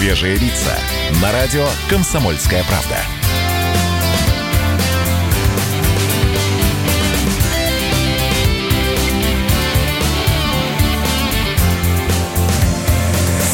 Свежие лица. На радио «Комсомольская правда».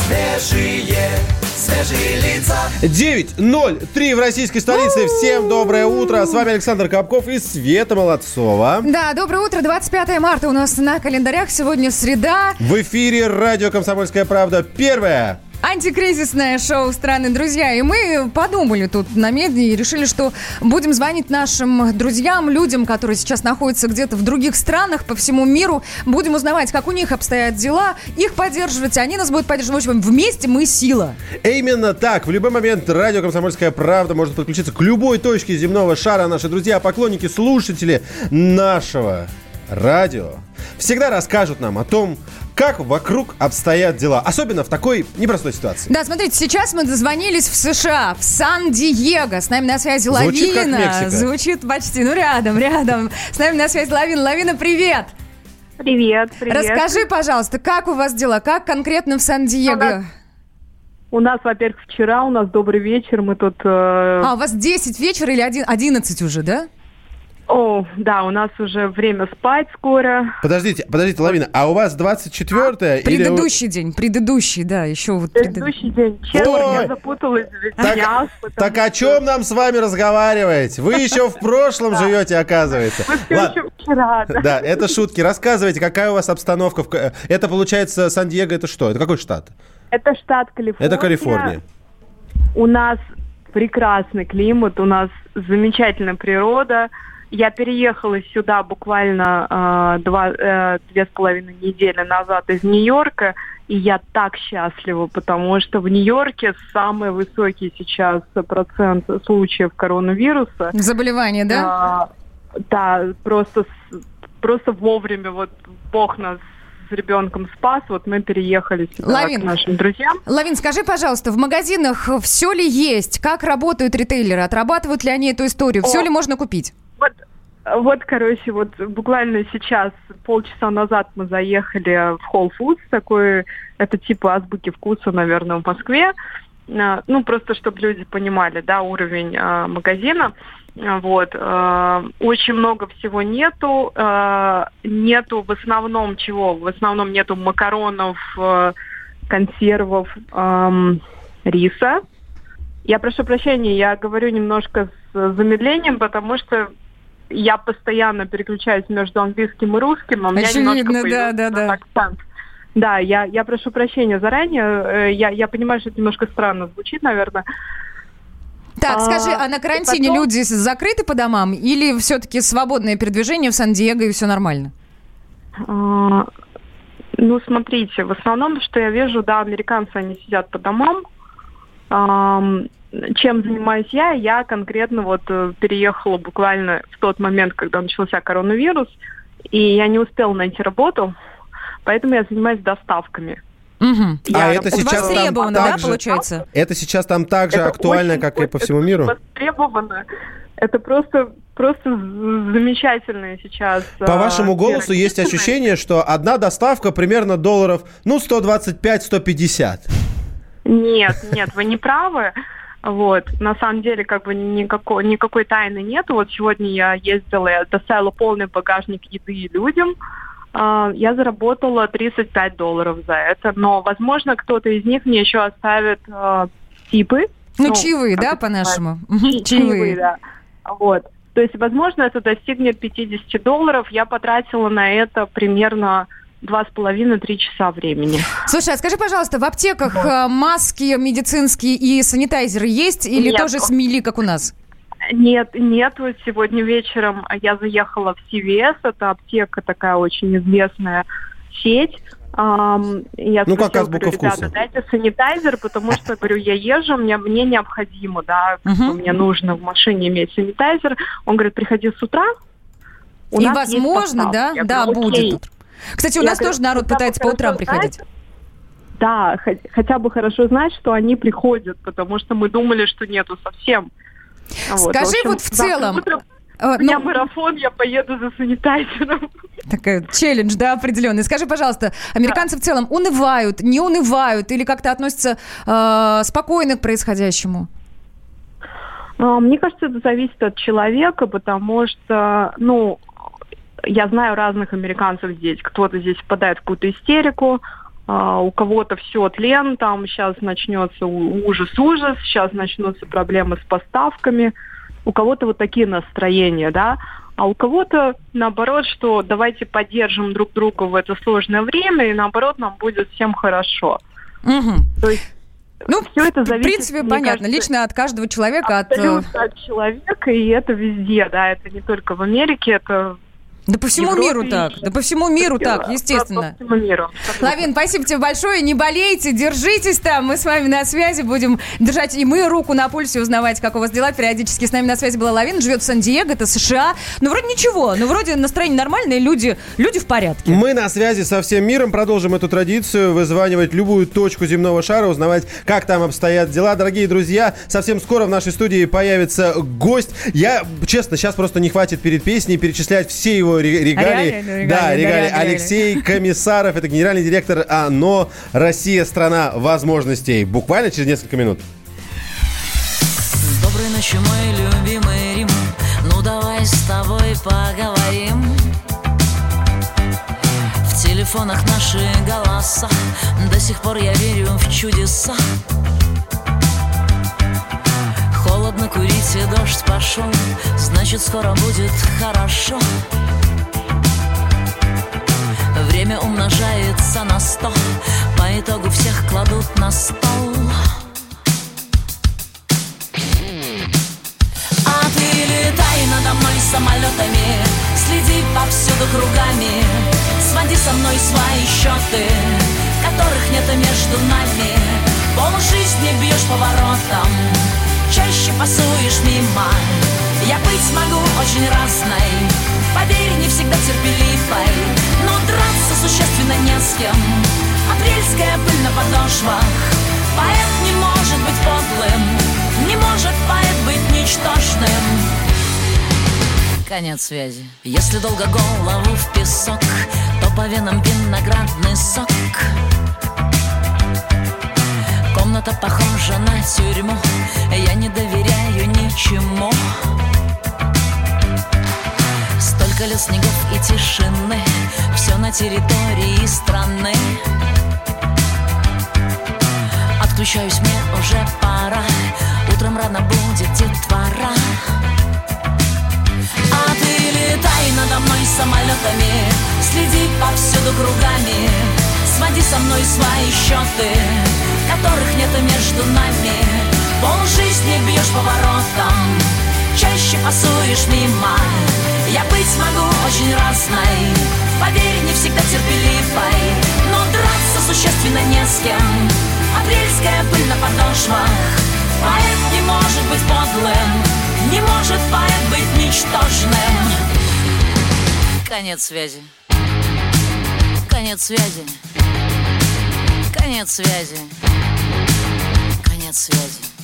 Свежие, свежие лица. 9.03 в российской столице. Всем доброе утро. С вами Александр Капков и Света Молодцова. Да, доброе утро. 25 марта у нас на календарях. Сегодня среда. В эфире радио «Комсомольская правда». Первое. Антикризисное шоу «Страны друзья». И мы подумали тут на медне и решили, что будем звонить нашим друзьям, людям, которые сейчас находятся где-то в других странах по всему миру. Будем узнавать, как у них обстоят дела, их поддерживать, они нас будут поддерживать. В общем, вместе мы сила. Именно так. В любой момент радио «Комсомольская правда» может подключиться к любой точке земного шара. Наши друзья, поклонники, слушатели нашего радио всегда расскажут нам о том, как вокруг обстоят дела. Особенно в такой непростой ситуации. Да, смотрите, сейчас мы дозвонились в США, в Сан-Диего. С нами на связи Звучит как Лавина. Мексика. Звучит почти, ну рядом, рядом. С нами на связи Лавина. Лавина, привет! Привет, привет. Расскажи, пожалуйста, как у вас дела? Как конкретно в Сан-Диего? У нас, во-первых, вчера, у нас добрый вечер, мы тут... э, А, у вас 10 вечера или один- 11 уже, да? О, да, у нас уже время спать скоро. Подождите, подождите, Лавина, а у вас 24-е? или... Предыдущий день, предыдущий, да, еще вот преды- Предыдущий день. Честно, Ой. я запуталась в Так, днях. потому так о чем нам с вами разговаривать? Вы еще в прошлом живете, оказывается. всё Ладно. еще вчера, да. Да, это шутки. Рассказывайте, какая у вас обстановка. в Это, получается, Сан-Диего, это что? Это какой штат? Это штат Калифорния. Это Калифорния. У нас прекрасный климат, у нас замечательная природа. Я переехала сюда буквально э, два, э, две с половиной недели назад из Нью-Йорка, и я так счастлива, потому что в Нью-Йорке самый высокий сейчас процент случаев коронавируса. Заболевание, да? А, да, просто, просто вовремя вот Бог нас с ребенком спас, вот мы переехали сюда Лавин. к нашим друзьям. Лавин, скажи, пожалуйста, в магазинах все ли есть? Как работают ритейлеры? Отрабатывают ли они эту историю? Все О. ли можно купить? Вот, вот, короче, вот буквально сейчас, полчаса назад мы заехали в Whole Foods, такой, это типа азбуки вкуса, наверное, в Москве. А, Ну, просто чтобы люди понимали, да, уровень а, магазина. А, Вот. а, Очень много всего нету. а, Нету в основном чего? В основном нету макаронов, э, консервов, ам, риса. Я прошу прощения, я говорю немножко с замедлением, потому что я постоянно переключаюсь между английским и русским, а у меня Очевидно, немножко да, да, да. акцент. Да, я, я прошу прощения заранее. Э, Я, я понимаю, что это немножко странно звучит, наверное. Так, А, скажи, а на карантине потом- люди закрыты по домам или все-таки свободное передвижение в Сан-Диего и все нормально? А, Ну, смотрите, в основном, что я вижу, да, американцы, они сидят по домам. Ам, Чем занимаюсь я? Я конкретно вот э, переехала буквально в тот момент, когда начался коронавирус, и я не успела найти работу, поэтому я занимаюсь доставками. Мгм. Я а это сейчас там Востребовано, да, так же- получается? Это сейчас там так же Это актуально, очень- как и по всему миру? Востребовано. Это просто, просто замечательное сейчас. По а, вашему голосу есть ощущение, что одна доставка примерно долларов, ну, 125-150. Нет, нет, вы не правы. Вот, на самом деле, как бы никакой, никакой тайны нету. Вот сегодня я ездила, я доставила полный багажник еды людям. А, Я заработала 35 долларов за это, но, возможно, кто-то из них мне еще оставит а, типы. Ну, чаевые, как да, по-нашему? Чи- Чаевые, да. Вот. То есть, возможно, это достигнет 50 долларов. Я потратила на это примерно два с половиной-три часа времени. Слушай, а скажи, пожалуйста, в аптеках э, маски медицинские и санитайзеры есть или Нет. тоже смели, как у нас? Нет, нет, вот сегодня вечером я заехала в CVS, это аптека такая очень известная сеть. Я Ну, как спросила, азбука говорю, ребята, вкуса. дайте санитайзер, потому что, говорю, я езжу, мне, мне необходимо, да, бы мне нужно в машине иметь санитайзер. Он говорит, приходи с утра. у и нас есть возможно, да? доставка». Я Да, говорю, «Окей». будет. Кстати, у Я нас говорю, тоже народ пытается по утрам хорошо приходить. знать- Да, хо- хотя бы хорошо знать, что они приходят, потому что мы думали, что нету совсем. Вот, Скажи в общем, вот в целом, утром- Э, У меня ну, марафон, я поеду за санитайзером. такая челлендж, да, определенный. Скажи, пожалуйста, американцы в целом унывают, не унывают или как-то относятся э, спокойно к происходящему? А, Мне кажется, это зависит от человека, потому что, ну, я знаю разных американцев здесь. Кто-то здесь впадает в какую-то истерику, а, у кого-то все тлен, там сейчас начнется ужас-ужас, сейчас начнутся проблемы с поставками. У кого-то вот такие настроения, да. А у кого-то наоборот, что давайте поддержим друг друга в это сложное время, и наоборот нам будет всем хорошо. Мгм. То есть Ну, Всё это в зависит, принципе, мне понятно. кажется, Лично от каждого человека, от... э, абсолютно от человека, и это везде, да, это не только в Америке, это Да по всему Европе миру так, да по всему миру так, естественно. По всему миру. Лавин, спасибо тебе большое. Не болейте, держитесь там. Мы с вами на связи. Будем держать и мы руку на пульсе, узнавать, как у вас дела. Периодически с нами на связи была Лавин. Живет в Сан-Диего, это США. Ну, вроде ничего. Ну, вроде настроение нормальное, люди, люди в порядке. Мы на связи со всем миром, продолжим эту традицию, вызванивать любую точку земного шара, узнавать, как там обстоят дела. Дорогие друзья, совсем скоро в нашей студии появится гость. Я, честно, сейчас просто не хватит перед песней перечислять все его регалии. Регалии, ну, регалии, да, регалии. Алексей Комиссаров, это генеральный директор АНО «Россия – страна возможностей». Буквально через несколько минут. Доброй ночи, мой любимый Рим Ну давай с тобой поговорим В телефонах наши голоса До сих пор я верю в чудеса Холодно курить и дождь пошел Значит скоро будет хорошо Время умножается на сто. По итогу всех кладут на стол. А ты летай надо мной самолетами. Следи повсюду кругами. Своди со мной свои счеты Которых нет и между нами. Пол жизни бьешь поворотом Чаще пасуешь мимо Я быть могу очень разной. Поверь, не всегда терпеливой. Но драться существенно не с кем. Апрельская пыль на подошвах. Поэт не может быть подлым. Не может поэт быть ничтожным. Конец связи. Если долго голову в песок То по венам виноградный сок. Комната похожа на тюрьму. Я не доверяю ничему Столько лет снегов и тишины Все на территории страны. Отключаюсь, мне уже пора Утром рано будет детвора А ты летай надо мной самолетами Следи повсюду кругами. Своди со мной свои счеты Которых нет между нами Пол жизни бьешь поворотом Чаще пасуешь мимо. Я быть могу очень разной Поверь, не всегда терпеливой. Но драться существенно не с кем. Апрельская пыль на подошвах. Поэт не может быть подлым Не может поэт быть ничтожным. Конец связи. Конец связи. Конец связи. Конец связи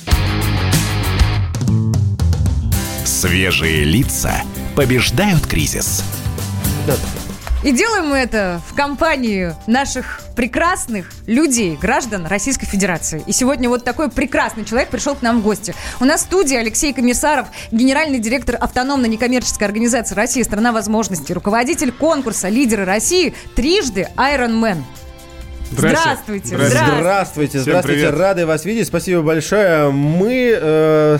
Свежие лица побеждают кризис. И делаем мы это в компании наших прекрасных людей, граждан Российской Федерации. И сегодня вот такой прекрасный человек пришел к нам в гости. У нас в студии Алексей Комиссаров, генеральный директор автономной некоммерческой организации «Россия. Страна возможностей», руководитель конкурса «Лидеры России», трижды Iron Man. Здравствуйте. Здравствуйте. Здравствуйте, здравствуйте, рады вас видеть, спасибо большое. Мы, э,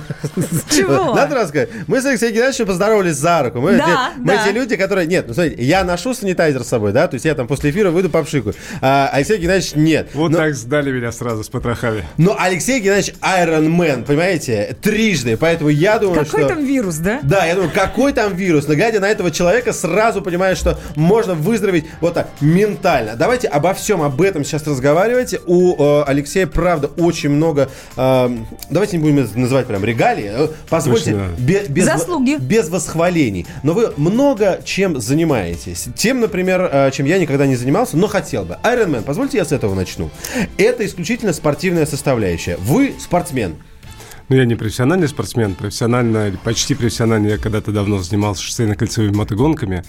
Чего? надо рассказать, мы с Алексеем Геннадьевичем поздоровались за руку. Мы, Да, те, мы да. те люди, которые, нет, ну смотрите, я ношу санитайзер с собой, да, то есть я там после эфира выйду попшикаю, а Алексей Геннадьевич нет. Вот но, так сдали меня сразу с потрохами. но Алексей Геннадьевич Iron Man, понимаете, трижды, поэтому я думаю, Какой что... там вирус, да? Да, я думаю, какой там вирус? Но глядя на этого человека, сразу понимаешь, что можно выздороветь вот так, ментально. Давайте обо всем об этом сейчас разговаривать. У э, Алексея, правда, очень много... э, давайте не будем это называть прям регалии. Э, Позвольте, Точно. бе- без, Заслуги. без восхвалений. Но вы много чем занимаетесь. Тем, например, э, чем я никогда не занимался, но хотел бы. Iron Man, позвольте я с этого начну. Это исключительно спортивная составляющая. Вы спортсмен. Ну, я не профессиональный спортсмен. Профессионально, почти профессионально я когда-то давно занимался шоссейно-кольцевыми мотогонками.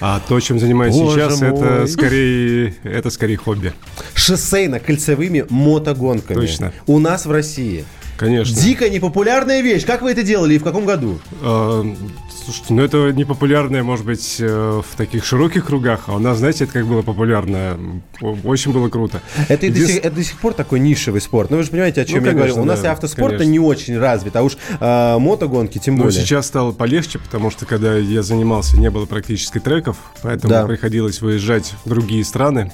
А то, чем занимаюсь Боже сейчас, мой. это скорее, это скорее хобби. Шоссейно-кольцевыми мотогонками. Точно. У нас в России. Конечно. Дико непопулярная вещь. Как вы это делали и в каком году? Слушайте, ну это не популярное, может быть, э, в таких широких кругах, а у нас, знаете, это как было популярно. Очень было круто. Это, и до Единствен- сих, это до сих пор такой нишевый спорт. Ну, вы же понимаете, о чем Ну, я говорю. конечно, У нас да, и автоспорт конечно. не очень развит, а уж а, мотогонки тем Но более. сейчас стало полегче, потому что когда я занимался, не было практически треков, поэтому Да. приходилось выезжать в другие страны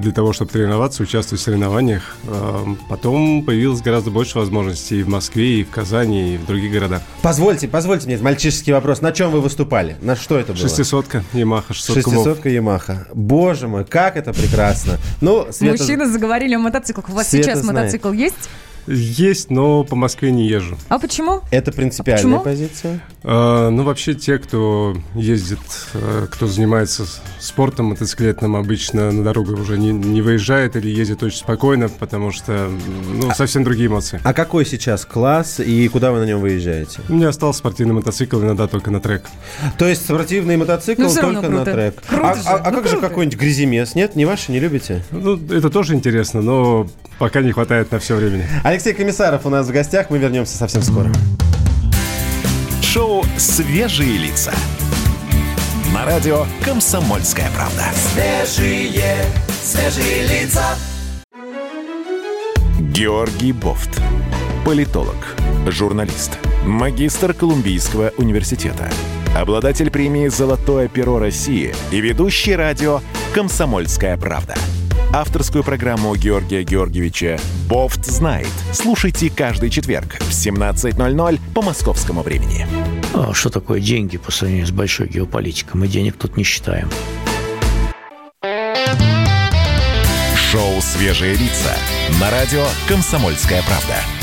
для того, чтобы тренироваться, участвовать в соревнованиях. Эм, Потом появилось гораздо больше возможностей и в Москве, и в Казани, и в других городах. Позвольте, позвольте мне мальчишеский вопрос. На чем вы выступали? На что это было? Шестисотка, Ямаха, 600 кубов. Шестисотка Ямаха. Боже мой, как это прекрасно. Ну, Света... Мужчины заговорили о мотоциклах. У вас Света сейчас знает. мотоцикл есть? Есть, но по Москве не езжу. А почему? Это принципиальная Почему? позиция. Э, Ну, вообще, те, кто ездит, э, кто занимается спортом мотоциклетным, обычно на дорогу уже не, не выезжает или ездит очень спокойно, потому что, ну, совсем другие эмоции. А какой сейчас класс и куда вы на нем выезжаете? У меня остался спортивный мотоцикл, иногда только на трек. То есть спортивный мотоцикл Ну, только на трек. Круто а же, а- а ну как же круто. какой-нибудь гряземес? Нет, не ваши, не любите? Ну, это тоже интересно, но пока не хватает на все времени. Алексей Комиссаров у нас в гостях. Мы вернемся совсем скоро. Шоу «Свежие лица». На радио «Комсомольская правда». Свежие, свежие лица. Георгий Бофт. Политолог, журналист, магистр Колумбийского университета, обладатель премии «Золотое перо России» и ведущий радио «Комсомольская правда». Авторскую программу Георгия Георгиевича «Бофт знает». Слушайте каждый четверг в 17.00 по московскому времени. А что такое деньги по сравнению с большой геополитикой? Мы денег тут не считаем. Шоу «Свежие лица» на радио «Комсомольская правда».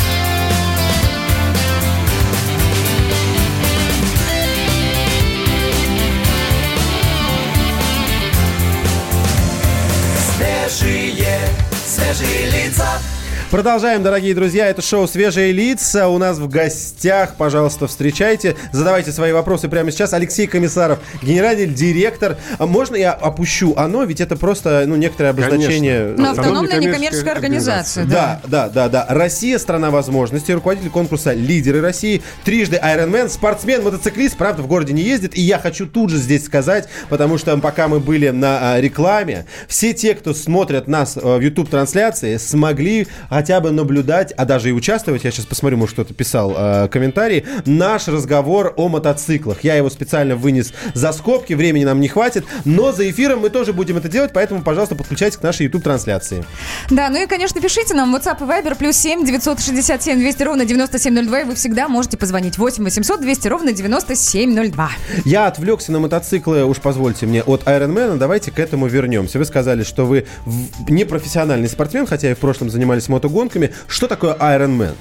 Продолжаем, дорогие друзья. Это шоу «Свежие лица». У нас в гостях, пожалуйста, встречайте. Задавайте свои вопросы прямо сейчас. Алексей Комиссаров, генеральный директор. А можно я опущу оно? Ведь это просто ну, некоторое обозначение... Ну, Автономная некоммерческая некоммерческая организация. Да, да, да, да. Россия – страна возможностей. Руководитель конкурса «Лидеры России». Трижды Ironman, спортсмен, мотоциклист. Правда, в городе не ездит. И я хочу тут же здесь сказать, потому что пока мы были на а, рекламе, все те, кто смотрят нас а, в YouTube-трансляции, смогли хотя бы наблюдать, а даже и участвовать, я сейчас посмотрю, может, кто-то писал а, комментарий, наш разговор о мотоциклах. Я его специально вынес за скобки, времени нам не хватит, но за эфиром мы тоже будем это делать, поэтому, пожалуйста, подключайтесь к нашей YouTube-трансляции. Да, ну и, конечно, пишите нам WhatsApp и Viber плюс 7 967 200 ровно 9702, и вы всегда можете позвонить 8 800 200 ровно 9702. Я отвлекся на мотоциклы, уж позвольте мне, от Ironman. Давайте к этому вернемся. Вы сказали, что вы в- не профессиональный спортсмен, хотя и в прошлом занимались мотогонками. Что такое Ironman?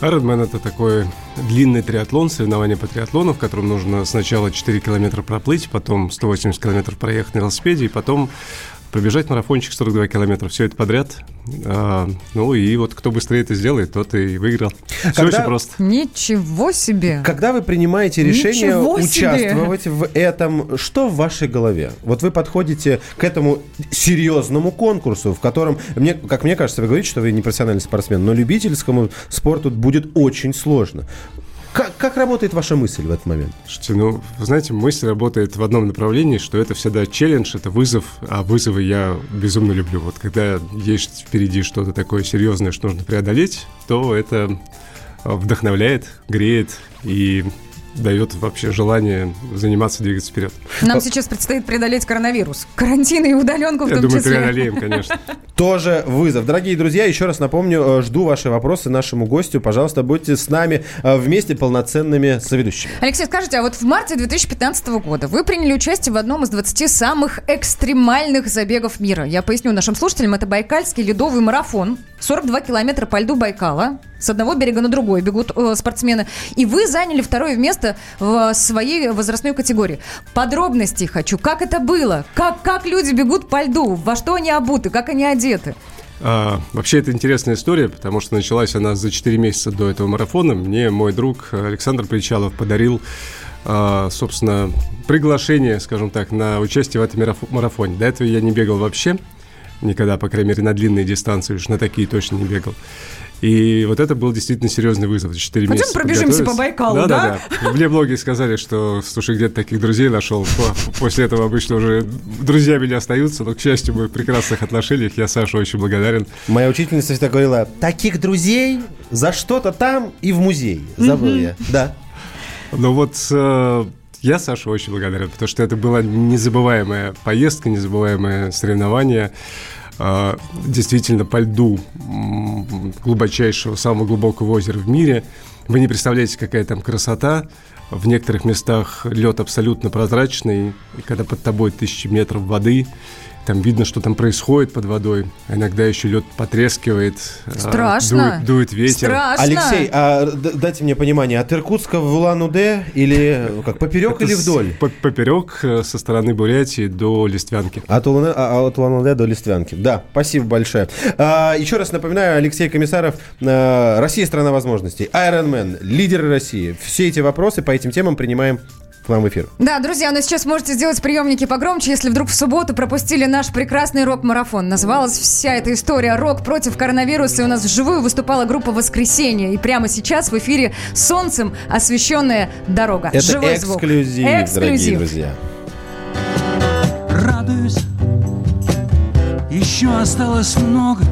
Ironman это такой длинный триатлон, соревнование по триатлону, в котором нужно сначала 4 километра проплыть, потом 180 километров проехать на велосипеде, и потом пробежать марафончик 42 километра. Все это подряд. А, ну и вот кто быстрее это сделает, тот и выиграл. Все Когда- очень просто. Ничего себе! Когда вы принимаете решение Ничего себе! участвовать в этом, что в вашей голове? Вот вы подходите к этому серьезному конкурсу, в котором, мне, как мне кажется, вы говорите, что вы не профессиональный спортсмен, но любительскому спорту будет очень сложно. Как, как работает ваша мысль в этот момент? Слушайте, ну, вы знаете, мысль работает в одном направлении, что это всегда челлендж, это вызов, а вызовы я безумно люблю. Вот когда есть впереди что-то такое серьезное, что нужно преодолеть, то это а, вдохновляет, греет и дает вообще желание заниматься, двигаться вперед. Нам сейчас предстоит преодолеть коронавирус. Карантин и удаленку в Я том думаю, числе. преодолеем, конечно. Тоже вызов. Дорогие друзья, еще раз напомню, э, жду ваши вопросы нашему гостю. Пожалуйста, будьте с нами э, вместе полноценными соведущими. Алексей, скажите, а вот в марте 2015 года вы приняли участие в одном из 20 самых экстремальных забегов мира. Я поясню нашим слушателям, это Байкальский ледовый марафон. 42 километра по льду Байкала. С одного берега на другой бегут э, спортсмены. И вы заняли второе место в своей возрастной категории. Подробностей хочу. Как это было? Как, как люди бегут по льду? Во что они обуты? Как они одеты? А, вообще, это интересная история, потому что началась она за 4 месяца до этого марафона. Мне мой друг Александр Причалов подарил, а, собственно, приглашение, скажем так, на участие в этом мараф- марафоне. До этого я не бегал вообще, никогда, по крайней мере, на длинные дистанции, уж на такие точно не бегал. И вот это был действительно серьезный вызов. За 4 Пойдем месяца пробежимся по Байкалу, да? да? да? Мне многие сказали, что, слушай, где-то таких друзей нашел. По- После этого обычно уже друзья меня остаются, но, к счастью, мы в прекрасных отношениях. Я Саше очень благодарен. Моя учительница всегда говорила, таких друзей за что-то там и в музей. Забыл я. Да. Но вот э, я Саше очень благодарен, потому что это была незабываемая поездка, незабываемое соревнование. Э, действительно, по льду глубочайшего, самого глубокого озера в мире. Вы не представляете, какая там красота. В некоторых местах лед абсолютно прозрачный, и когда под тобой тысячи метров воды, там видно, что там происходит под водой. А Иногда еще лед потрескивает. э, Страшно. Дует, дует ветер. Страшно. Алексей, а дайте мне понимание, от Иркутска в Улан-Удэ или э, как, поперек Это или вдоль? по- Поперек э, со стороны Бурятии до Листвянки. От, Улан, а, от Улан-Удэ до Листвянки. Да, спасибо большое. А, еще раз напоминаю, Алексей Комиссаров, а, Россия страна возможностей, Iron Man, лидеры России. Все эти вопросы по этим темам принимаем к нам в эфир. Да, друзья, но сейчас можете сделать приемники погромче, если вдруг в субботу пропустили наш прекрасный рок-марафон. Называлась вся эта история «Рок против коронавируса», и у нас вживую выступала группа «Воскресенье». И прямо сейчас в эфире солнцем освещенная дорога. Это Живой звук. эксклюзив, дорогие Эксклюзив. друзья. радуюсь Еще осталось много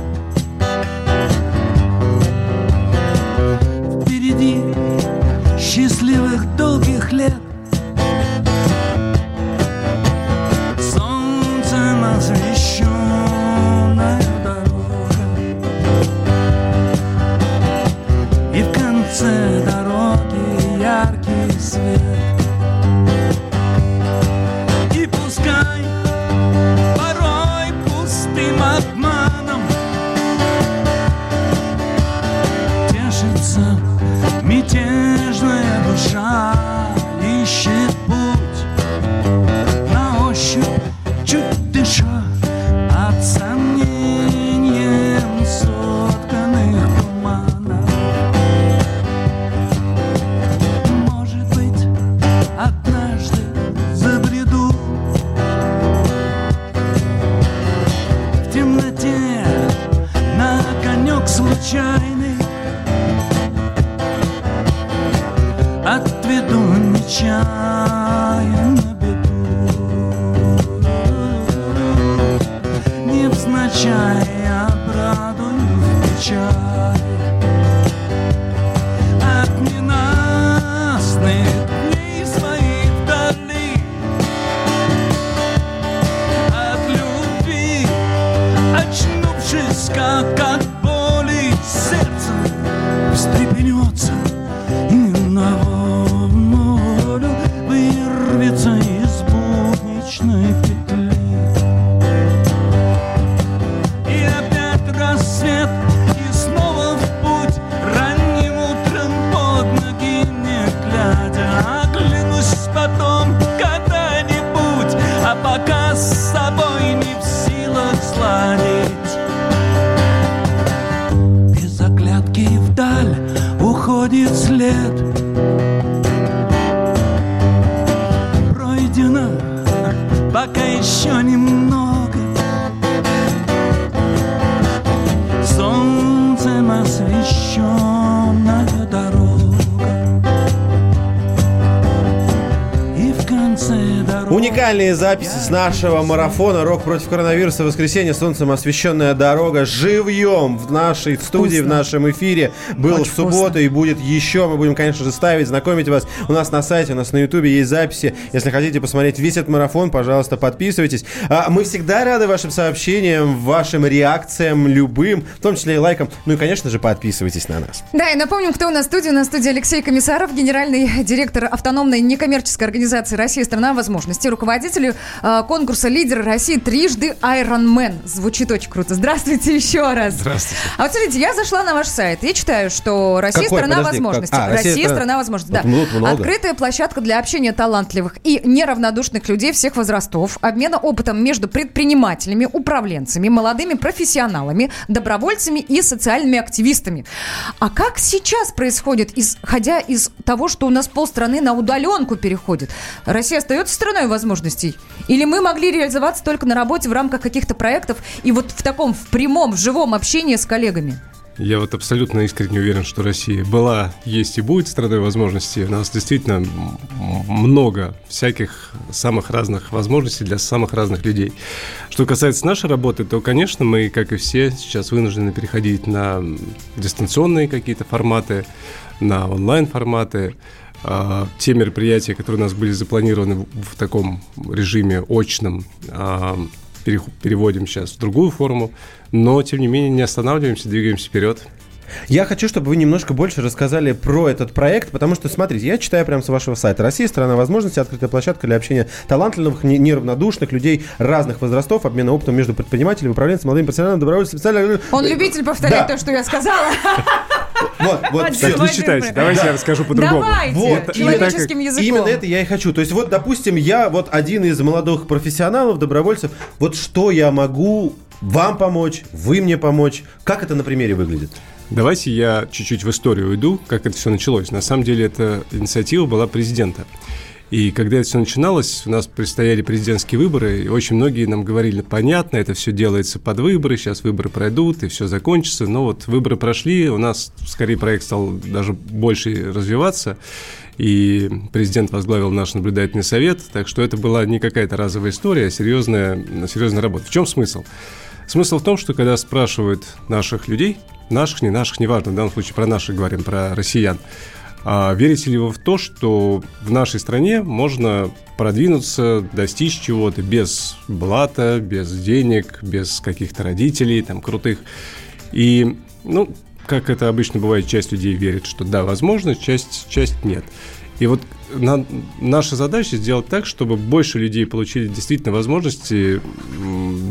дороги Уникальные записи с нашего марафона «Рок против коронавируса. Воскресенье. Солнцем освещенная дорога». Живьем в нашей студии, в нашем эфире. Был Очень в субботу вкусно. и будет еще. Мы будем, конечно же, ставить, знакомить вас. У нас на сайте, у нас на ютубе есть записи. Если хотите посмотреть весь этот марафон, пожалуйста, подписывайтесь. А, Мы всегда рады вашим сообщениям, вашим реакциям, любым, в том числе и лайкам. Ну и, конечно же, подписывайтесь на нас. Да, и напомним, кто у нас в студии. У нас в студии Алексей Комиссаров, генеральный директор автономной некоммерческой организации «Россия – страна возможностей», руководитель руководителю э, конкурса «Лидер России» трижды Ironman. Звучит очень круто. Здравствуйте еще раз. Здравствуйте. А вот смотрите, я зашла на ваш сайт и читаю, что Россия Какой? страна Подожди, возможностей. как? А, Россия Россия страна- страна возможностей. Да. Вот много. Открытая площадка для общения талантливых и неравнодушных людей всех возрастов, обмена опытом между предпринимателями, управленцами, молодыми профессионалами, добровольцами и социальными активистами. А как сейчас происходит, исходя из того, что у нас полстраны на удаленку переходит? Россия остается страной возможностей? Или мы могли реализоваться только на работе в рамках каких-то проектов и вот в таком в прямом, в живом общении с коллегами? Я вот абсолютно искренне уверен, что Россия была, есть и будет страной возможностей. У нас действительно много всяких самых разных возможностей для самых разных людей. Что касается нашей работы, то, конечно, мы, как и все, сейчас вынуждены переходить на дистанционные какие-то форматы, на онлайн-форматы. А, Те мероприятия, которые у нас были запланированы в таком режиме очном, а, переводим сейчас в другую форму, но, тем не менее, не останавливаемся, двигаемся вперед. Я хочу, чтобы вы немножко больше рассказали про этот проект, потому что, смотрите, я читаю прямо с вашего сайта. Россия – страна возможностей, открытая площадка для общения талантливых, не- неравнодушных людей разных возрастов, обмена опытом между предпринимателями, управленцами, молодыми профессионалами, добровольцами, специально... Он любитель повторять Да. то, что я сказала. Вот, вот, Так, всё. Так, не читайте, давайте я расску по-другому. Давайте, Вот, человеческим языком. Именно это я и хочу. То есть вот, допустим, я вот один из молодых профессионалов, добровольцев. Вот что я могу вам помочь, вы мне помочь? Как это на примере выглядит? Давайте я чуть-чуть в историю уйду, как это все началось. На самом деле, эта инициатива была президента. И когда это все начиналось, у нас предстояли президентские выборы, и очень многие нам говорили, понятно, это все делается под выборы, сейчас выборы пройдут, и все закончится. Но вот выборы прошли, у нас скорее проект стал даже больше развиваться, и президент возглавил наш наблюдательный совет, так что это была не какая-то разовая история, а серьезная, серьезная работа. В чем смысл? Смысл в том, что когда спрашивают наших людей, наших, не наших, неважно, в данном случае про наших говорим, про россиян, а верите ли вы в то, что в нашей стране можно продвинуться, достичь чего-то без блата, без денег, без каких-то родителей там крутых? И, ну, как это обычно бывает, часть людей верит, что да, возможно, часть, часть нет. И вот на- наша задача сделать так, чтобы больше людей получили действительно возможности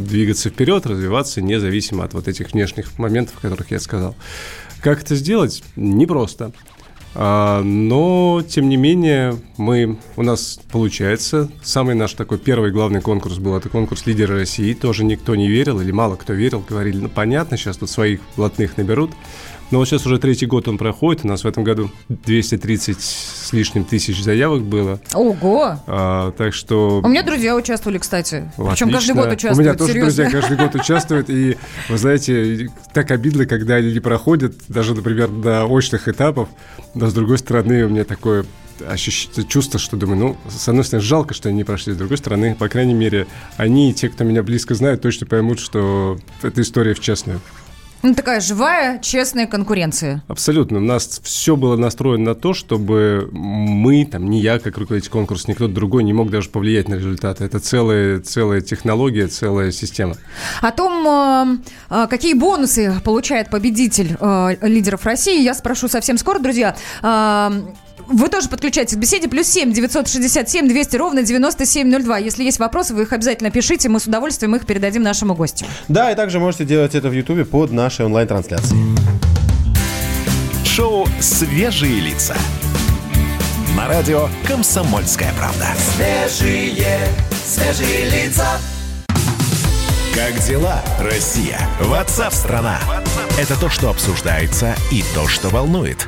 двигаться вперед, развиваться, независимо от вот этих внешних моментов, о которых я сказал. Как это сделать? Непросто. А, но, тем не менее, мы, у нас получается. Самый наш такой первый главный конкурс был, это конкурс лидера России. Тоже никто не верил, или мало кто верил. Говорили, ну, понятно, сейчас тут своих блатных наберут. Но вот сейчас уже третий год он проходит. У нас в этом году 230 с лишним тысяч заявок было. Ого! А, так что... У меня друзья участвовали, кстати. Ну, Причем каждый отлично. год участвуют. У меня тоже серьезно. друзья каждый год участвуют. И, вы знаете, так обидно, когда они не проходят, даже, например, до очных этапов. Но, с другой стороны, у меня такое ощущ- чувство, что думаю, ну, с одной стороны, жалко, что они не прошли, с другой стороны, по крайней мере, они, те, кто меня близко знают, точно поймут, что эта история в честную. Ну, такая живая, честная конкуренция. Абсолютно. У нас все было настроено на то, чтобы мы, там, не я, как руководитель конкурса, ни кто-то другой не мог даже повлиять на результаты. Это целая, целая технология, целая система. О том, э, э, какие бонусы получает победитель э, лидеров России, я спрошу совсем скоро, друзья. Вы тоже подключайтесь к беседе. Плюс 7 967 200 ровно 9702. Если есть вопросы, вы их обязательно пишите. Мы с удовольствием их передадим нашему гостю. Да, и также можете делать это в Ютубе под нашей онлайн-трансляцией. Шоу «Свежие лица». На радио «Комсомольская правда». Свежие, свежие лица. Как дела, Россия? Ватсап-страна! Это то, что обсуждается и то, что волнует.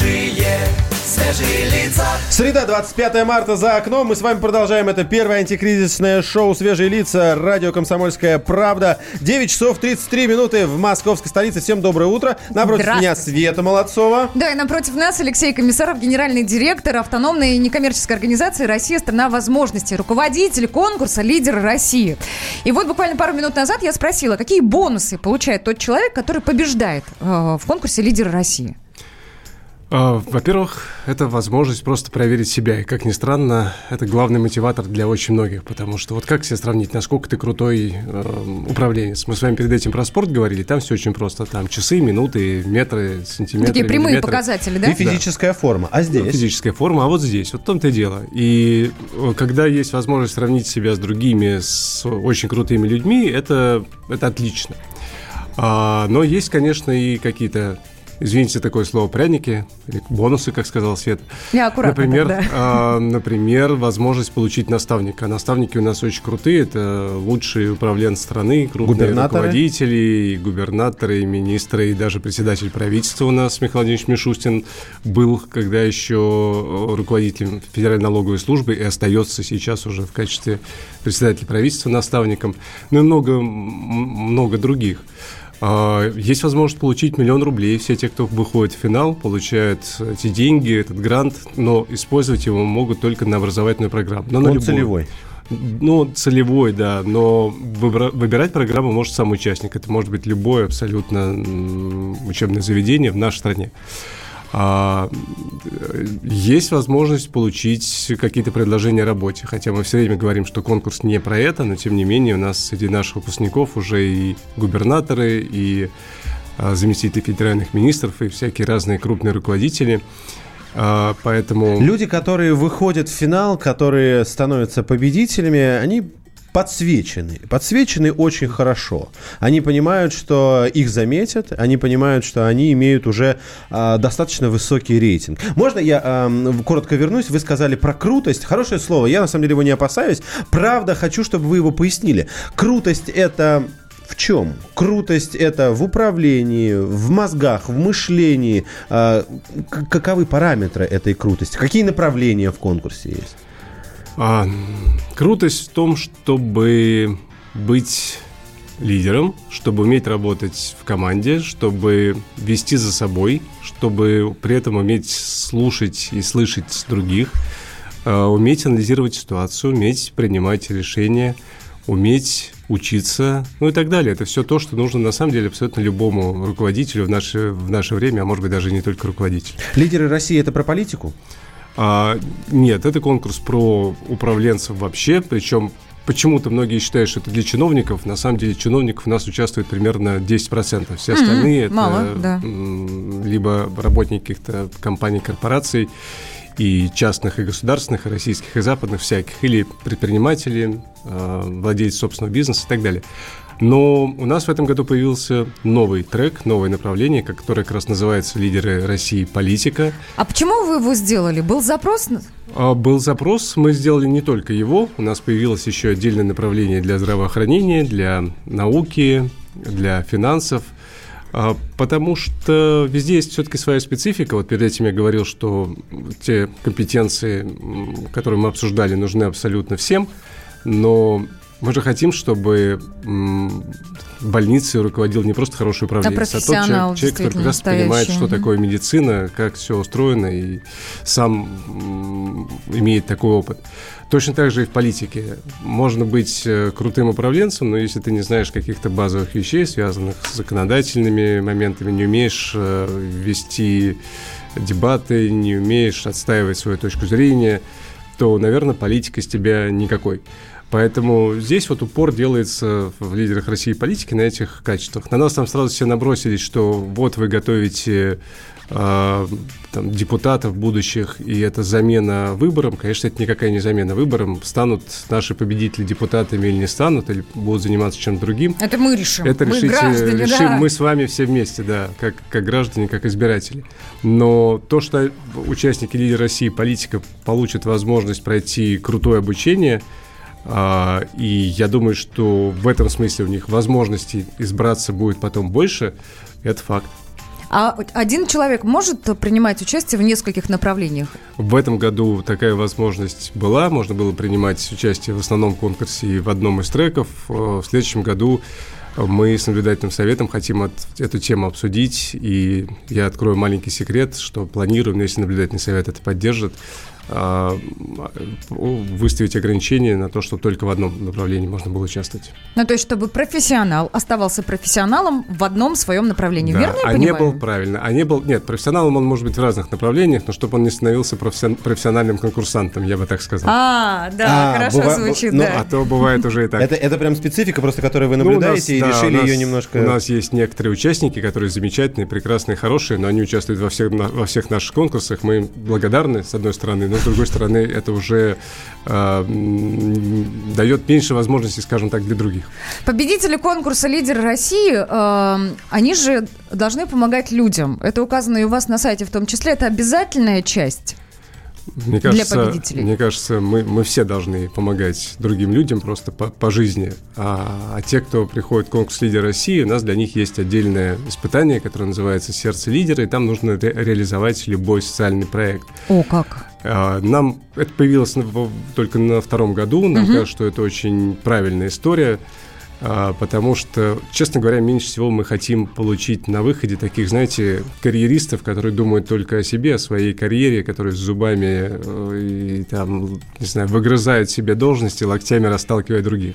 Свежие, свежие лица. Среда, 25 марта за окном. Мы с вами продолжаем. Это первое антикризисное шоу «Свежие лица». Радио «Комсомольская правда». 9 часов 33 минуты в московской столице. Всем доброе утро. Напротив меня Света Молодцова. Да, и напротив нас Алексей Комиссаров, генеральный директор автономной некоммерческой организации «Россия. Страна возможностей», руководитель конкурса «Лидер России». И вот буквально пару минут назад я спросила, какие бонусы получает тот человек, который побеждает э, в конкурсе «Лидер России». А, Во-первых, это возможность просто проверить себя. И, как ни странно, это главный мотиватор для очень многих. Потому что вот как себе сравнить, насколько ты крутой э, управленец? Мы с вами перед этим про спорт говорили, там все очень просто. Там часы, минуты, метры, сантиметры, Такие прямые миллиметры. показатели, да? И физическая форма. А здесь? Физическая форма, а вот здесь, вот в том-то и дело. И э, когда есть возможность сравнить себя с другими, с очень крутыми людьми, это, это отлично. А, но есть, конечно, и какие-то, извините такое слово, пряники, или бонусы, как сказал Свет. Я аккуратно Например, тогда. а, например, возможность получить наставника. Наставники у нас очень крутые, это лучшие управленцы страны, крупные Губернаторы. руководители, и губернаторы, и министры, и даже председатель правительства у нас, Михаил Владимирович Мишустин, был, когда еще э, руководителем Федеральной налоговой службы и остается сейчас уже в качестве председателя правительства наставником, ну и много, много других. А, Есть возможность получить миллион рублей. Все те, кто выходит в финал, получают эти деньги, этот грант, но использовать его могут только на образовательную программу. Но на Он любую. целевой. Ну, целевой, да, но выбра- выбирать программу может сам участник. Это может быть любое абсолютно учебное заведение в нашей стране. А, есть возможность получить какие-то предложения о работе. Хотя мы все время говорим, что конкурс не про это, но тем не менее у нас среди наших выпускников уже и губернаторы, и а, заместители федеральных министров, и всякие разные крупные руководители. А, поэтому... Люди, которые выходят в финал, которые становятся победителями, они подсвечены. Подсвечены очень хорошо. Они понимают, что их заметят, они понимают, что они имеют уже а, достаточно высокий рейтинг. Можно я ам, коротко вернусь? Вы сказали про крутость. Хорошее слово. Я на самом деле его не опасаюсь. Правда, хочу, чтобы вы его пояснили. Крутость это в чем? Крутость это в управлении, в мозгах, в мышлении. А, каковы параметры этой крутости? Какие направления в конкурсе есть? А, крутость в том, чтобы быть лидером, чтобы уметь работать в команде, чтобы вести за собой, чтобы при этом уметь слушать и слышать других, а, уметь анализировать ситуацию, уметь принимать решения, уметь учиться, ну и так далее. Это все то, что нужно на самом деле абсолютно любому руководителю в наше, в наше время, а может быть даже не только руководителю. Лидеры России это про политику? А, нет, это конкурс про управленцев вообще, причем почему-то многие считают, что это для чиновников. На самом деле чиновников у нас участвует примерно 10%. Все остальные это мало, да. либо работники каких-то компаний, корпораций, и частных, и государственных, и российских, и западных всяких, или предприниматели, э, владельцы собственного бизнеса и так далее. Но у нас в этом году появился новый трек, новое направление, которое как раз называется «Лидеры России. Политика». А почему вы его сделали? Был запрос? А, Был запрос, мы сделали не только его, у нас появилось еще отдельное направление для здравоохранения, для науки, для финансов, а, потому что везде есть все-таки своя специфика. Вот перед этим я говорил, что те компетенции, которые мы обсуждали, нужны абсолютно всем, но мы же хотим, чтобы м, больницей руководил не просто хороший управленец, а, тот профессионал, человек, человек, который как раз понимает, настоящий. что Мгм. такое медицина, как все устроено, и сам имеет такой опыт. Точно так же и в политике. Можно быть э, крутым управленцем, но если ты не знаешь каких-то базовых вещей, связанных с законодательными моментами, не умеешь э, вести дебаты, не умеешь отстаивать свою точку зрения, то, наверное, политика из тебя никакой. Поэтому здесь вот упор делается в лидерах России политики на этих качествах. На нас там сразу все набросились, что вот вы готовите э, там, депутатов будущих, и это замена выборам. Конечно, это никакая не замена выборам. Станут наши победители депутатами или не станут, или будут заниматься чем-то другим. Это мы решим. Это мы решите, граждане, решим да. мы с вами все вместе, да, как, как граждане, как избиратели. Но то, что участники Лидера России, политика, получат возможность пройти крутое обучение, и я думаю, что в этом смысле у них возможностей избраться будет потом больше, это факт. А один человек может принимать участие в нескольких направлениях? В этом году такая возможность была. Можно было принимать участие в основном конкурсе и в одном из треков. Э, В следующем году мы с наблюдательным советом хотим от- эту тему обсудить. И я открою маленький секрет, что планируем, если наблюдательный совет это поддержит, а, выставить ограничения на то, что только в одном направлении можно было участвовать. Ну, то есть, чтобы профессионал оставался профессионалом в одном своем направлении. Да, Верно я а не понимаю? был правильно. А не был. Нет, профессионалом он может быть в разных направлениях, но чтобы он не становился профессион- профессиональным конкурсантом, я бы так сказал. А, да, А, хорошо быва- звучит, ну, да. А то бывает уже и так. Это, это прям специфика, просто которую вы Ну, наблюдаете нас, и да, решили нас- ее немножко... У нас есть некоторые участники, которые замечательные, прекрасные, хорошие, но они участвуют во всех, на- во всех наших конкурсах. Мы им благодарны, с одной стороны, но с другой стороны, это уже м, дает меньше возможностей, скажем так, для других. Победители конкурса «Лидер России», э, они же должны помогать людям. Это указано и у вас на сайте в том числе. Это обязательная часть. Мне Для кажется, победителей. Мне кажется, мы, мы все должны помогать другим людям просто по, по жизни. А, а те, кто приходит в конкурс «Лидер России», у нас для них есть отдельное испытание, которое называется «Сердце лидера», и там нужно ре- реализовать любой социальный проект. О, как? А, Нам это появилось только на втором году. Нам кажется, что это очень правильная история, потому что, честно говоря, меньше всего мы хотим получить на выходе таких, знаете, карьеристов, которые думают только о себе, о своей карьере, которые с зубами э, и там, не знаю, выгрызают себе должности, локтями расталкивая других.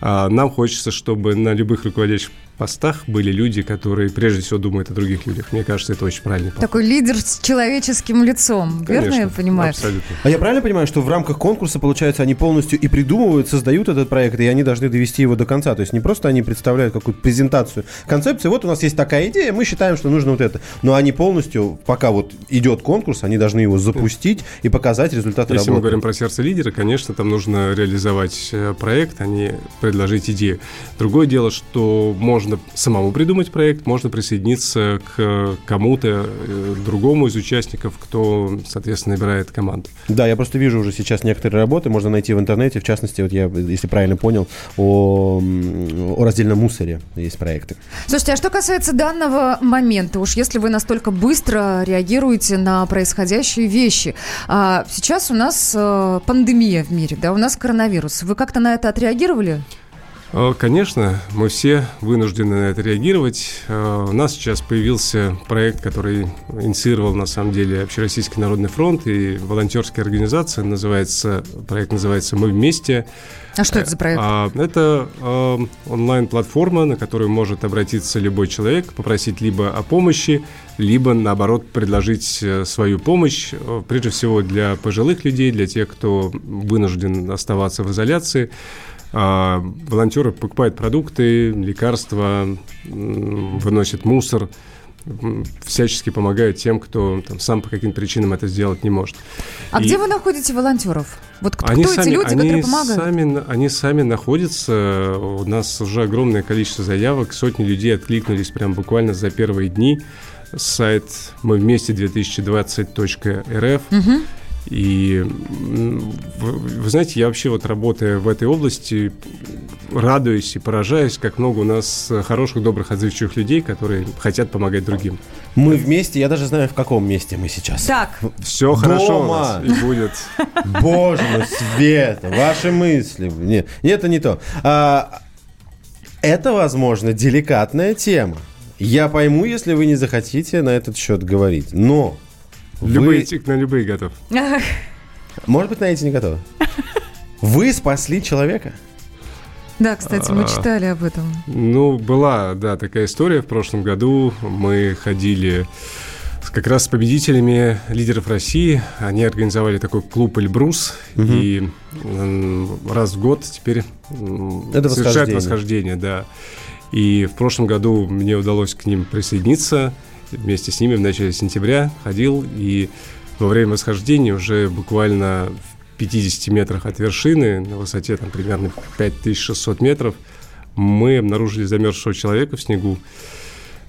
А Нам хочется, чтобы на любых руководящих постах были люди, которые прежде всего думают о других людях. Мне кажется, это очень правильный подход. Такой лидер с человеческим лицом. Верно я Конечно, понимаю? Абсолютно. А я правильно понимаю, что в рамках конкурса, получается, они полностью и придумывают, создают этот проект, и они должны довести его до конца? То есть не просто они представляют какую-то презентацию концепции, вот у нас есть такая идея, мы считаем, что нужно вот это. Но они полностью, пока вот идет конкурс, они должны его запустить и показать результаты Если мы работы. говорим про сердце лидера, конечно, там нужно реализовать э, проект, а не предложить идею. Другое дело, что можно самому придумать проект, можно присоединиться к кому-то э, другому из участников, кто, соответственно, набирает команду. Да, я просто вижу уже сейчас некоторые работы, можно найти в интернете, в частности, вот я, если правильно понял, о, о раздельном мусоре есть проекты. Слушайте, а что касается данного момента, уж если вы настолько быстро реагируете на происходящие вещи, а, сейчас у нас э, пандемия в мире, да, у нас коронавирус. Вы как-то на это отреагировали? Э, Конечно, мы все вынуждены на это реагировать. Э, У нас сейчас появился проект, который инициировал, на самом деле, Общероссийский народный фронт и волонтерская организация. Называется, проект называется «Мы вместе». А что это за проект? А, Это э, онлайн-платформа, на которую может обратиться любой человек, попросить либо о помощи, либо, наоборот, предложить э, свою помощь, э, прежде всего для пожилых людей, для тех, кто вынужден оставаться в изоляции. А, Волонтеры покупают продукты, лекарства, выносят мусор, всячески помогают тем, кто там, сам по каким-то причинам это сделать не может. А И- где вы находите волонтеров? Вот кто они эти сами, люди, они которые помогают? Сами, они сами находятся. У нас уже огромное количество заявок. Сотни людей откликнулись прям буквально за первые дни. Сайт мы вместе 2020.рф. И вы, вы знаете, я вообще вот работая в этой области, радуюсь и поражаюсь, как много у нас хороших, добрых, отзывчивых людей, которые хотят помогать другим. Мы вместе, я даже знаю, в каком месте мы сейчас. Так, Все хорошо у Дома. нас и будет. Боже мой, Света, ваши мысли. Нет, нет, это не то. А, это, возможно, деликатная тема. Я пойму, если вы не захотите на этот счет говорить. Но вы- Любые, на любые готов. Может быть, на эти не готовы. Вы спасли человека. да, кстати, мы А. читали об этом. Ну, была, да, такая история. В прошлом году мы ходили как раз с победителями лидеров России. Они организовали такой клуб «Эльбрус». И раз в год теперь Это совершают восхождение. восхождение, да. И в прошлом году мне удалось к ним присоединиться. Вместе с ними в начале сентября ходил. И во время восхождения уже буквально в 50 метрах от вершины, на высоте там примерно 5600 метров, мы обнаружили замерзшего человека в снегу.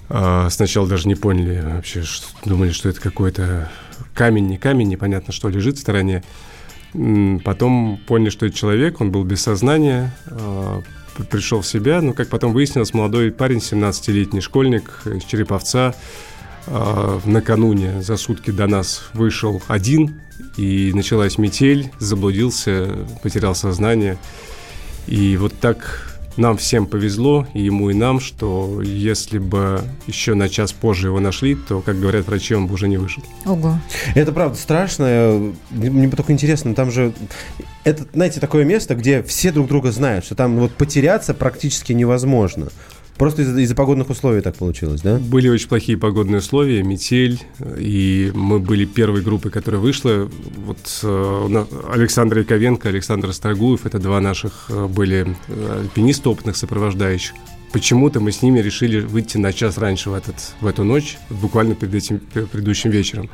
А, сначала даже не поняли вообще, что- думали, что это какой-то камень, не камень, непонятно, что лежит в стороне. Потом поняли, что это человек, он был без сознания, а, пришел в себя. Но, как потом выяснилось, молодой парень, 17-летний школьник из Череповца, накануне за сутки до нас вышел один, и началась метель, заблудился, потерял сознание. И вот так нам всем повезло, и ему, и нам, что если бы еще на час позже его нашли, то, как говорят врачи, он бы уже не выжил. Ого. Это правда страшно. Мне только интересно, там же это, знаете, такое место, где все друг друга знают, что там вот потеряться практически невозможно. Просто из-за из погодных условий так получилось, да? Были очень плохие погодные условия, метель, и мы были первой группой, которая вышла. Вот э, Александр Яковенко, Александр Строгуев, это два наших э, были э, альпиниста опытных сопровождающих почему-то мы с ними решили выйти на час раньше в, этот, в эту ночь, буквально перед этим предыдущим вечером.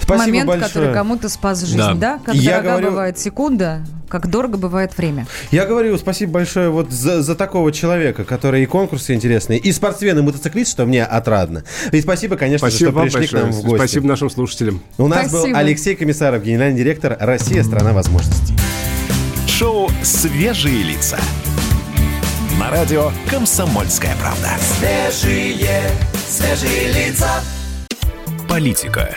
Спасибо Момент, большое. который кому-то спас жизнь, Да. да? Как Я дорога говорю- бывает секунда, как дорого бывает время. Я говорю спасибо большое вот за, за такого человека, который и конкурсы интересные, и спортсмен, и мотоциклист, что мне отрадно. И спасибо, конечно же, Спасибо что пришли большое. к нам в гости. Спасибо нашим слушателям. У нас был Спасибо. Алексей Комиссаров, генеральный директор «Россия. Страна возможностей». Шоу «Свежие лица». На радио «Комсомольская правда». Свежие, свежие лица. Политика,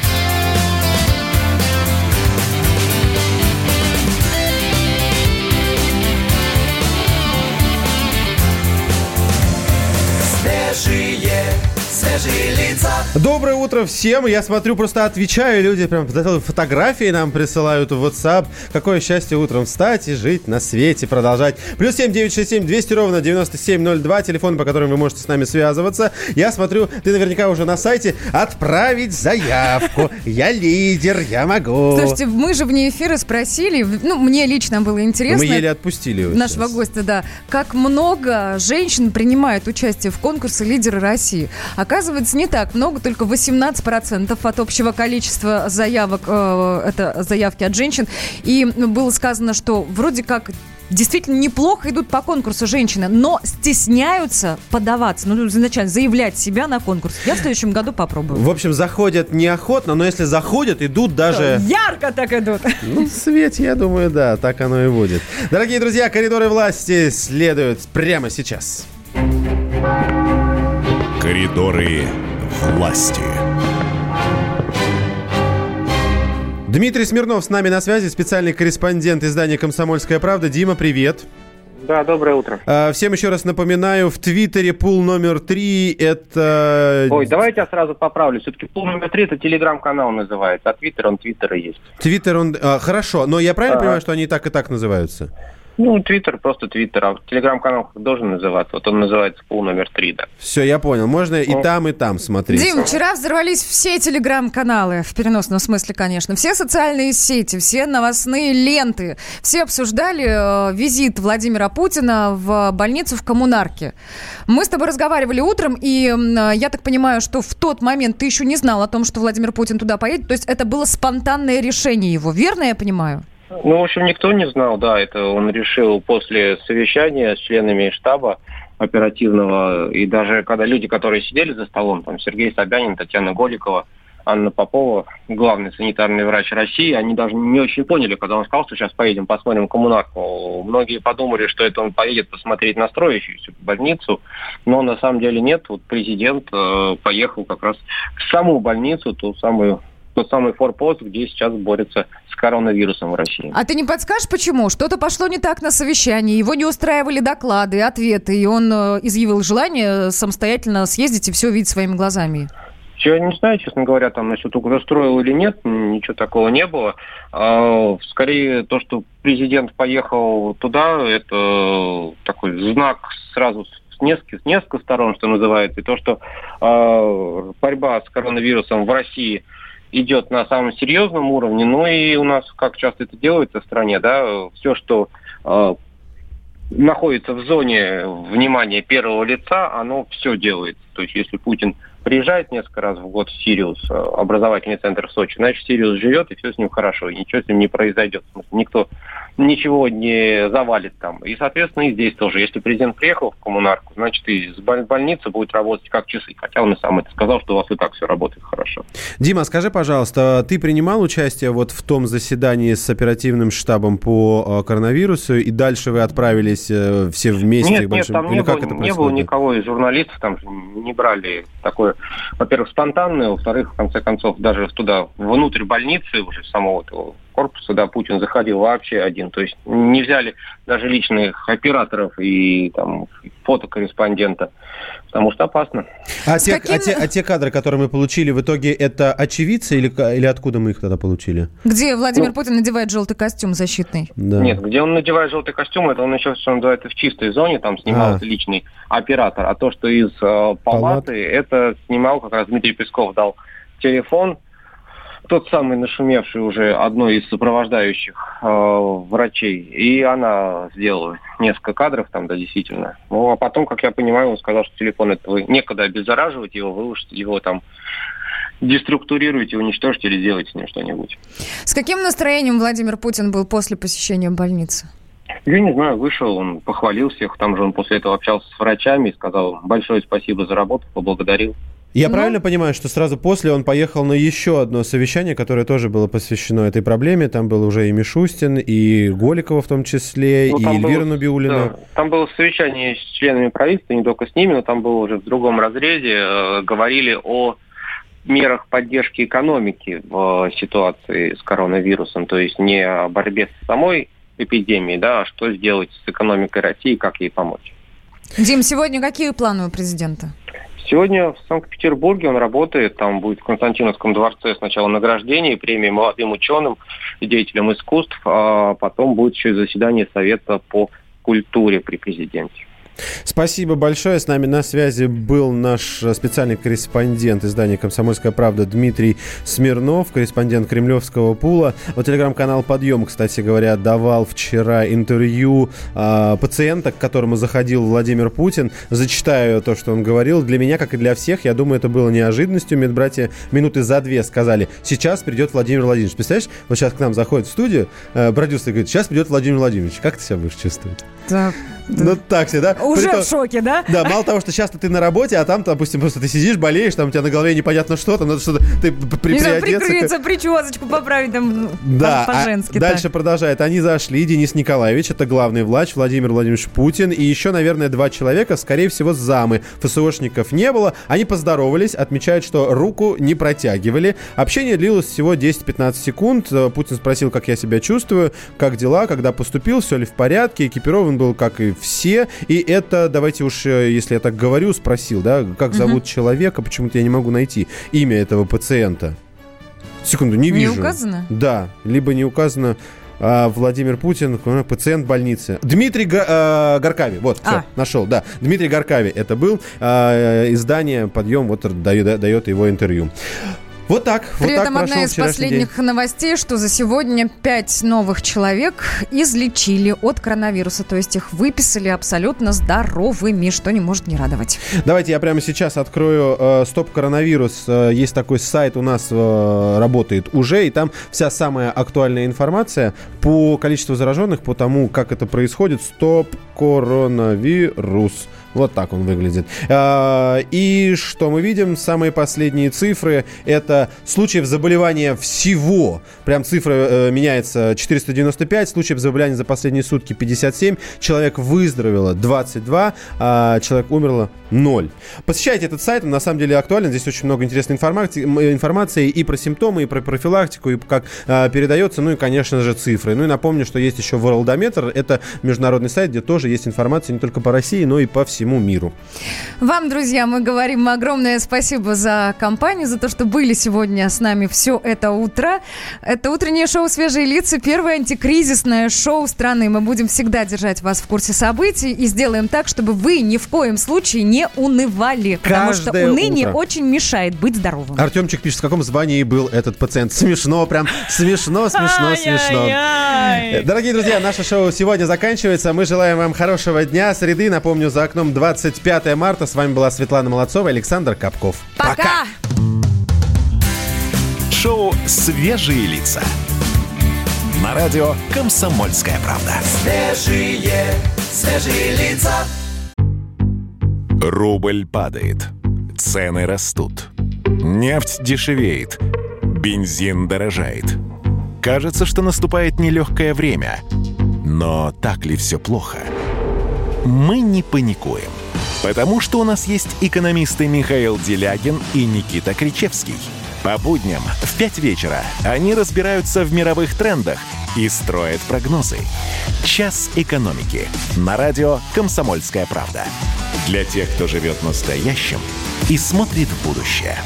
Доброе утро всем. Я смотрю, просто отвечаю. Люди прям фотографии нам присылают в WhatsApp. Какое счастье утром встать и жить на свете, продолжать. Плюс 7 967 200 ровно 9702. Телефон, по которому вы можете с нами связываться. Я смотрю, ты наверняка уже на сайте. Отправить заявку. Я лидер, я могу. Слушайте, мы же вне эфира спросили, ну, мне лично было интересно. Мы еле отпустили его Нашего сейчас. гостя, да. Как много женщин принимают участие в конкурсе «Лидеры России». Оказывается, не так много, только 18% от общего количества заявок, э, это заявки от женщин. И было сказано, что вроде как действительно неплохо идут по конкурсу женщины, но стесняются подаваться, ну, изначально заявлять себя на конкурс. Я в следующем году попробую. В общем, заходят неохотно, но если заходят, идут даже... Ярко так идут. Ну, в свете, я думаю, да, так оно и будет. Дорогие друзья, коридоры власти следуют прямо сейчас. Коридоры власти. Дмитрий Смирнов с нами на связи, специальный корреспондент издания «Комсомольская правда». Дима, привет. Да, доброе утро. А, Всем еще раз напоминаю, в Твиттере пул номер три – это... Ой, давайте я сразу поправлю. Все-таки пул номер три это телеграм-канал называется, а твиттер он твиттер и есть. Твиттер, он... а, хорошо, но я правильно Ага. понимаю, что они и так, и так называются? Ну, твиттер просто твиттер, а телеграм-канал должен называться. Вот он называется пул номер три, да. Все, я понял. Можно и Ну. там, и там смотреть. Дим, вчера взорвались все телеграм-каналы, в переносном смысле, конечно, все социальные сети, все новостные ленты, все обсуждали э, визит Владимира Путина в больницу в Коммунарке. Мы с тобой разговаривали утром, и э, я так понимаю, что в тот момент ты еще не знал о том, что Владимир Путин туда поедет, то есть это было спонтанное решение его, верно я понимаю? Ну, в общем, никто не знал, да, это он решил после совещания с членами штаба оперативного, и даже когда люди, которые сидели за столом, там Сергей Собянин, Татьяна Голикова, Анна Попова, главный санитарный врач России, они даже не очень поняли, когда он сказал, что сейчас поедем, посмотрим коммунарку. Многие подумали, что это он поедет посмотреть на строящуюся больницу, но на самом деле нет. Вот президент э, поехал как раз в саму больницу, ту самую тот самый форпост, где сейчас борются с коронавирусом в России. А ты не подскажешь, почему? Что-то пошло не так на совещании, его не устраивали доклады, ответы, и он э, изъявил желание самостоятельно съездить и все увидеть своими глазами. Я не знаю, честно говоря, там насчет устроил или нет, ничего такого не было. А, Скорее то, что президент поехал туда, это такой знак сразу с нескольких, с нескольких сторон, что называется, и то, что а, борьба с коронавирусом в России идет на самом серьезном уровне, ну и у нас, как часто это делается в стране, да, все, что а, находится в зоне внимания первого лица, оно все делает. То есть если Путин приезжает несколько раз в год в Сириус, э, образовательный центр в Сочи, значит, Сириус живет, и все с ним хорошо, и ничего с ним не произойдет. Никто ничего не завалит там. И, соответственно, и здесь тоже. Если президент приехал в коммунарку, значит, и больница будет работать как часы. Хотя он и сам это сказал, что у вас и так все работает хорошо. Дима, скажи, пожалуйста, ты принимал участие вот в том заседании с оперативным штабом по э, коронавирусу, и дальше вы отправились э, все вместе? Нет, к нет, большим- там Или не как было, это не было никого из журналистов, там же не брали такое, во-первых, спонтанное, во-вторых, в конце концов, даже туда, внутрь больницы, уже самого этого корпуса, да, Путин заходил вообще один. То есть не взяли даже личных операторов и там фотокорреспондента, потому что опасно. А те, а, те, а те кадры, которые мы получили, в итоге это очевидцы или, ка- или откуда мы их тогда получили? Где Владимир Ну. Путин надевает желтый костюм защитный. Да. Нет, где он надевает желтый костюм, это он еще, что называется, в чистой зоне, там снимал А. личный оператор. А то, что из э, палаты, это снимал как раз Дмитрий Песков, дал телефон, тот самый нашумевший уже одной из сопровождающих э, врачей, и она сделала несколько кадров там, да, действительно. Ну, а потом, как я понимаю, он сказал, что телефон это вы некогда обеззараживать его, вы уж его там деструктурируете, уничтожите или сделайте с ним что-нибудь. С каким настроением Владимир Путин был после посещения больницы? Я не знаю, вышел, он похвалил всех, там же он после этого общался с врачами и сказал большое спасибо за работу, поблагодарил. Я правильно понимаю, что сразу после он поехал на еще одно совещание, которое тоже было посвящено этой проблеме. Там был уже и Мишустин, и Голикова в том числе, Ну, и Эльвира было- Набиулина. да, там было совещание с членами правительства, не только с ними, но там было уже в другом разрезе. э, говорили о мерах поддержки экономики в э, ситуации с коронавирусом, то есть не о борьбе с самой эпидемией, да, а что сделать с экономикой России, как ей помочь. Дим, сегодня какие планы у президента? Сегодня в Санкт-Петербурге он работает, там будет в Константиновском дворце сначала награждение, премия молодым ученым деятелям искусств, а потом будет еще и заседание Совета по культуре при президенте. Спасибо большое. С нами на связи был наш э, специальный корреспондент издания «Комсомольская правда» Дмитрий Смирнов, корреспондент кремлевского пула. Вот телеграм-канал «Подъем», кстати говоря, давал вчера интервью а, пациента, к которому заходил Владимир Путин. Зачитаю то, что он говорил. Для меня, как и для всех, я думаю, это было неожиданностью. Медбратья минуты за две сказали, сейчас придет Владимир Владимирович. Представляешь, вот сейчас к нам заходит в студию, э, продюсер говорит, сейчас придет Владимир Владимирович. Как ты себя будешь чувствовать? Да. Ну так себе, да? Уже При том- в шоке, да? Да, мало того, что часто ты на работе, а там, допустим, просто ты сидишь, болеешь, там у тебя на голове непонятно что, там надо что-то, ты при- Не знаю, прикрыться, причесочку поправить там ну, Да, а по-женски. дальше так. продолжает. Они зашли, Денис Николаевич, это главный врач, Владимир Владимирович Путин, и еще, наверное, два человека, скорее всего, замы. ФСОшников не было. Они поздоровались, отмечают, что руку не протягивали. Общение длилось всего 10-15 секунд. Путин спросил, как я себя чувствую, как дела, когда поступил, все ли в порядке. Экипирован был, как и все. И это, давайте уж, э, если я так говорю, спросил, да, как зовут человека, почему-то я не могу найти имя этого пациента. Секунду, не Не вижу. указано? Да, либо не указано а, Владимир Путин, э, пациент больницы. Дмитрий Горкави, вот, все, А. нашел, да. Дмитрий Горкави это был. А, э, издание «Подъем» вот дает, дает его интервью. Вот так, При вот так этом одна прошел из вчерашний день. последних новостей, что за сегодня пять новых человек излечили от коронавируса. То есть их выписали абсолютно здоровыми, что не может не радовать. Давайте я прямо сейчас открою э, Стоп Коронавирус. Э, есть такой сайт у нас э, работает уже, и там вся самая актуальная информация по количеству зараженных, по тому, как это происходит. Стоп Коронавирус. Вот так он выглядит. А, И что мы видим? Самые последние цифры – это случаев заболевания всего. Прям цифра э, меняется 495, случаев заболевания за последние сутки 57, человек выздоровело 22, а человек умерло 0. Посещайте этот сайт, он на самом деле актуален. Здесь очень много интересной информации, и про симптомы, и про профилактику, и как а, передается, ну и, конечно же, цифры. Ну и напомню, что есть еще Worldometer, это международный сайт, где тоже есть информация не только по России, но и по всему миру. Вам, друзья, мы говорим огромное спасибо за компанию, за то, что были сегодня с нами все это утро. Это утреннее шоу «Свежие лица», первое антикризисное шоу страны. Мы будем всегда держать вас в курсе событий и сделаем так, чтобы вы ни в коем случае не унывали. Потому что уныние утро. очень мешает быть здоровым. Артемчик пишет, в каком звании был этот пациент. Смешно, прям смешно, смешно, смешно. Дорогие друзья, наше шоу сегодня заканчивается. Мы желаем вам хорошего дня, среды. Напомню, за окном 25 марта. С вами была Светлана Молодцова и Александр Капков. Пока! Шоу «Свежие лица». На радио «Комсомольская правда». Свежие, свежие лица. Рубль падает. Цены растут. Нефть дешевеет. Бензин дорожает. Кажется, что наступает нелегкое время. Но так ли все плохо? Мы не паникуем. Потому что у нас есть экономисты Михаил Делягин и Никита Кричевский. По будням в 5 вечера они разбираются в мировых трендах и строят прогнозы. «Час экономики» на радио «Комсомольская правда». Для тех, кто живет настоящим и смотрит в будущее.